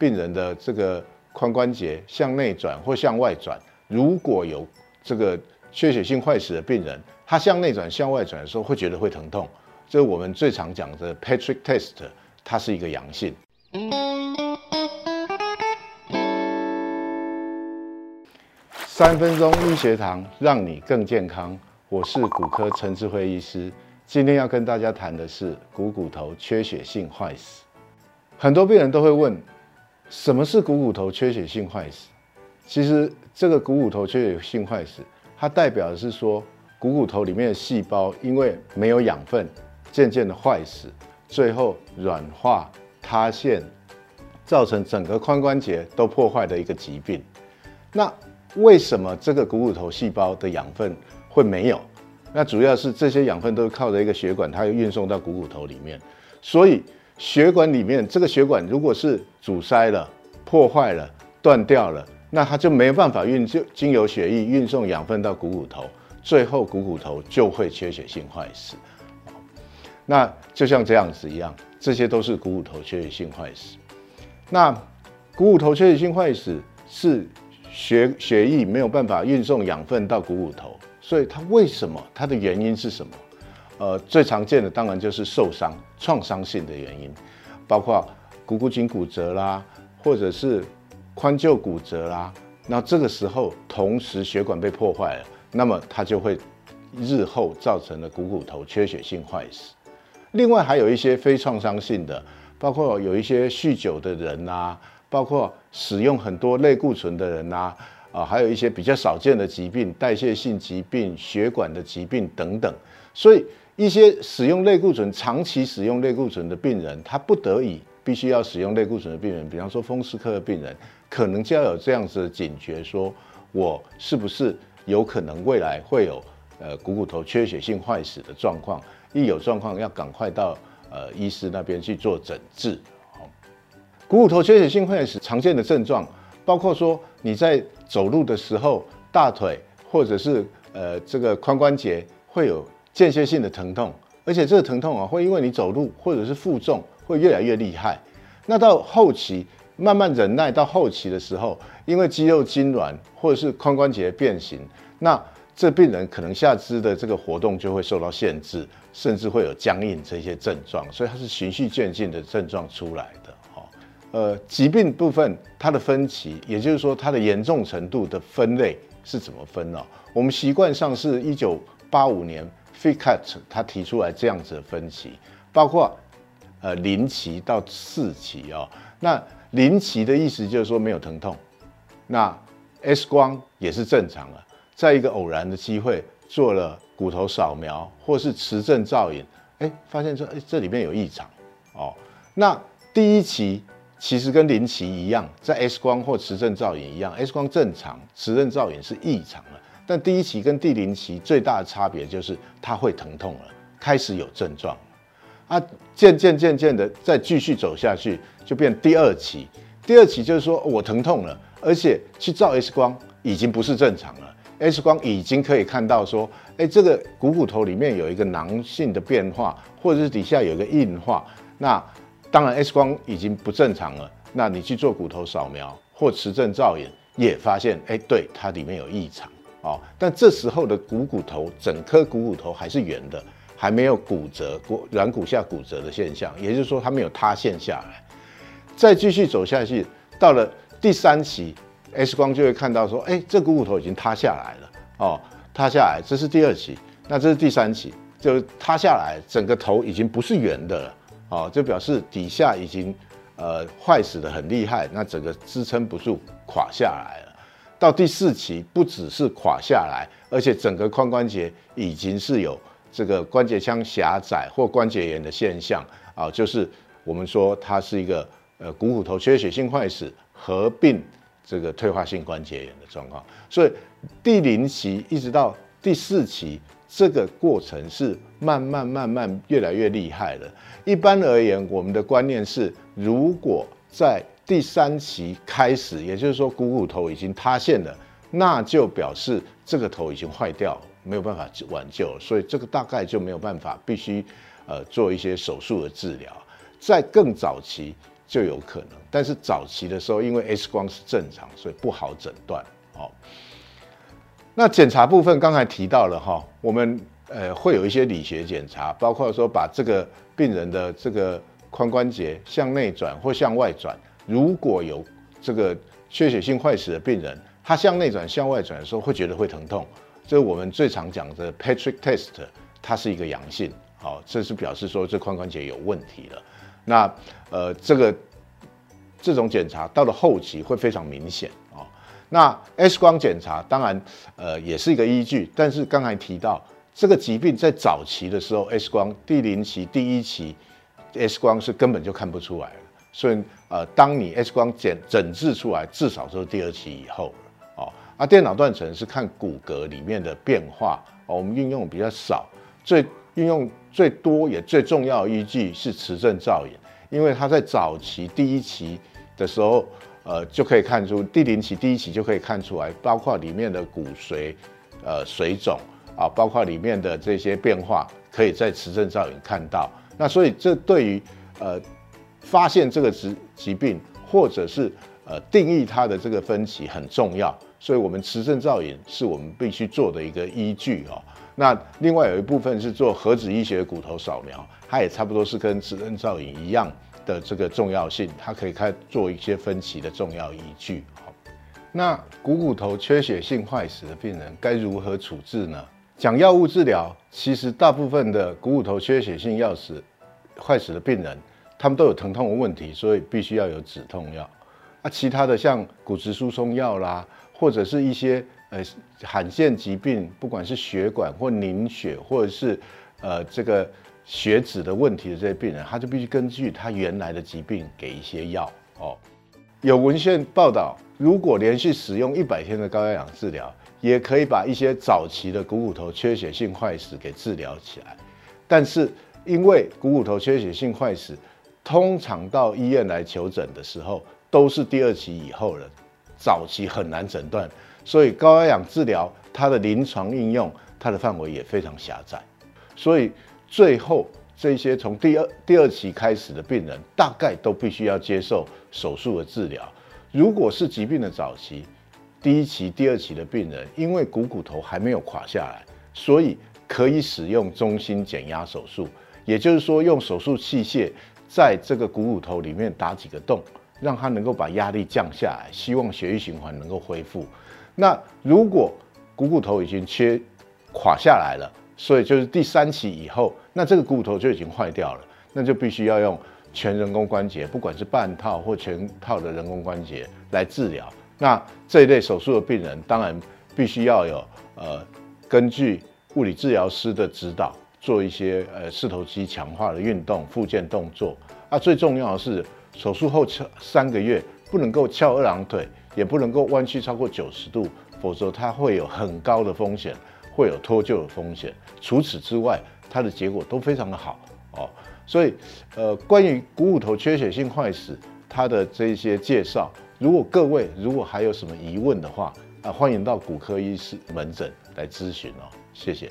病人的这个髋关节向内转或向外转，如果有这个缺血性坏死的病人，他向内转、向外转的时候会觉得会疼痛，这是我们最常讲的 Patrick Test，它是一个阳性。三分钟医学堂，让你更健康。我是骨科陈志辉医师，今天要跟大家谈的是股骨头缺血性坏死。很多病人都会问，什么是股骨头缺血性坏死？其实这个股骨头缺血性坏死，它代表的是说，股骨头里面的细胞因为没有养分，渐渐的坏死，最后软化塌陷，造成整个髋关节都破坏的一个疾病。那为什么这个股骨头细胞的养分会没有？那主要是这些养分都是靠着一个血管，它要运送到股骨头里面。所以血管里面这个血管如果是阻塞了、破坏了、断掉了，那它就没有办法运就经由血液运送养分到股骨头，最后股骨头就会缺血性坏死。那就像这样子一样，这些都是股骨头缺血性坏死。那股骨头缺血性坏死是。血血液没有办法运送养分到股骨头，所以它为什么？它的原因是什么？呃，最常见的当然就是受伤、创伤性的原因，包括股骨颈骨折啦，或者是髋臼骨折啦。那这个时候同时血管被破坏了，那么它就会日后造成了股骨头缺血性坏死。另外还有一些非创伤性的，包括有一些酗酒的人啊。包括使用很多类固醇的人呐，啊，还有一些比较少见的疾病，代谢性疾病、血管的疾病等等。所以，一些使用类固醇、长期使用类固醇的病人，他不得已必须要使用类固醇的病人，比方说风湿科的病人，可能就要有这样子的警觉，说我是不是有可能未来会有呃股骨头缺血性坏死的状况？一有状况，要赶快到呃医师那边去做诊治。好股骨头缺血性坏死常见的症状，包括说你在走路的时候，大腿或者是呃这个髋关节会有间歇性的疼痛，而且这个疼痛啊会因为你走路或者是负重会越来越厉害。那到后期慢慢忍耐到后期的时候，因为肌肉痉挛或者是髋关节变形，那这病人可能下肢的这个活动就会受到限制，甚至会有僵硬这些症状，所以它是循序渐进的症状出来的。呃，疾病部分它的分期，也就是说它的严重程度的分类是怎么分呢？我们习惯上是一九八五年 Ficat 他提出来这样子的分期，包括呃零期到四期哦。那零期的意思就是说没有疼痛，那 X 光也是正常的，在一个偶然的机会做了骨头扫描或是磁振造影，哎，发现说哎这里面有异常哦。那第一期。其实跟零期一样，在 X 光或磁振造影一样，X 光正常，磁振造影是异常的。但第一期跟第零期最大的差别就是它会疼痛了，开始有症状了。啊，渐渐渐渐的再继续走下去，就变第二期。第二期就是说我疼痛了，而且去照 X 光已经不是正常了，X 光已经可以看到说，哎，这个股骨头里面有一个囊性的变化，或者是底下有一个硬化，那。当然，X 光已经不正常了。那你去做骨头扫描或磁振造影，也发现，哎，对，它里面有异常哦。但这时候的股骨头，整颗股骨头还是圆的，还没有骨折、骨软骨下骨折的现象，也就是说，它没有塌陷下来。再继续走下去，到了第三期，X 光就会看到说，哎，这股骨头已经塌下来了哦，塌下来，这是第二期。那这是第三期，就塌下来，整个头已经不是圆的了。哦，就表示底下已经呃坏死的很厉害，那整个支撑不住，垮下来了。到第四期，不只是垮下来，而且整个髋关节已经是有这个关节腔狭窄或关节炎的现象啊，就是我们说它是一个呃股骨头缺血性坏死合并这个退化性关节炎的状况。所以第零期一直到第四期。这个过程是慢慢慢慢越来越厉害了。一般而言，我们的观念是，如果在第三期开始，也就是说股骨头已经塌陷了，那就表示这个头已经坏掉，没有办法挽救，所以这个大概就没有办法，必须呃做一些手术的治疗。在更早期，就有可能。但是早期的时候，因为 X 光是正常，所以不好诊断。哦，那检查部分刚才提到了哈，我们呃会有一些理学检查，包括说把这个病人的这个髋关节向内转或向外转，如果有这个缺血性坏死的病人，他向内转、向外转的时候会觉得会疼痛，这是我们最常讲的 Patrick Test，它是一个阳性，好，这是表示说这髋关节有问题了。那呃这个这种检查到了后期会非常明显啊。那 X 光检查当然呃也是一个依据，但是刚才提到这个疾病在早期的时候，X 光第零期、第一期 X 光是根本就看不出来了，所以呃当你 X 光检诊治出来，至少都是第二期以后了。啊，电脑断层是看骨骼里面的变化，哦，我们运用比较少，最运用最多也最重要的依据是磁振造影，因为它在早期第一期的时候，呃，就可以看出第零期第一期就可以看出来，包括里面的骨髓，呃，水肿啊，包括里面的这些变化，可以在磁振造影看到。那所以这对于呃发现这个疾疾病，或者是呃定义它的这个分期很重要。所以，我们磁振造影是我们必须做的一个依据哦。那另外有一部分是做核子医学骨头扫描，它也差不多是跟磁振造影一样的这个重要性，它可以开做一些分期的重要依据。好，那股骨头缺血性坏死的病人该如何处置呢？讲药物治疗，其实大部分的股骨头缺血性要死坏死的病人，他们都有疼痛的问题，所以必须要有止痛药。啊，其他的像骨质疏松药啦。或者是一些呃罕见疾病，不管是血管或凝血，或者是呃这个血脂的问题的这些病人，他就必须根据他原来的疾病给一些药哦。有文献报道，如果连续使用一百天的高压氧治疗，也可以把一些早期的股骨头缺血性坏死给治疗起来。但是因为股骨头缺血性坏死，通常到医院来求诊的时候，都是第二期以后了。早期很难诊断，所以高压氧治疗它的临床应用，它的范围也非常狭窄。所以最后这些从第二第二期开始的病人，大概都必须要接受手术的治疗。如果是疾病的早期，第一期、第二期的病人，因为股骨头还没有垮下来，所以可以使用中心减压手术，也就是说用手术器械在这个股骨头里面打几个洞。让它能够把压力降下来，希望血液循环能够恢复。那如果股骨头已经缺垮下来了，所以就是第三期以后，那这个股骨头就已经坏掉了，那就必须要用全人工关节，不管是半套或全套的人工关节来治疗。那这一类手术的病人，当然必须要有呃，根据物理治疗师的指导，做一些呃四头肌强化的运动、复健动作。啊，最重要的是。手术后三个月不能够翘二郎腿，也不能够弯曲超过九十度，否则它会有很高的风险，会有脱臼的风险。除此之外，它的结果都非常的好哦。所以，呃，关于股骨头缺血性坏死，它的这些介绍，如果各位如果还有什么疑问的话，啊，欢迎到骨科医师门诊来咨询哦。谢谢。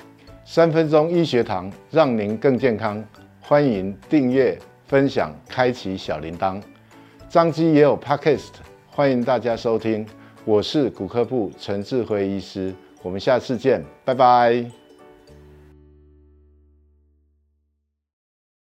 三分钟医学堂，让您更健康，欢迎订阅。分享，开启小铃铛，张基也有 Podcast，欢迎大家收听。我是骨科部陈志辉医师，我们下次见，拜拜。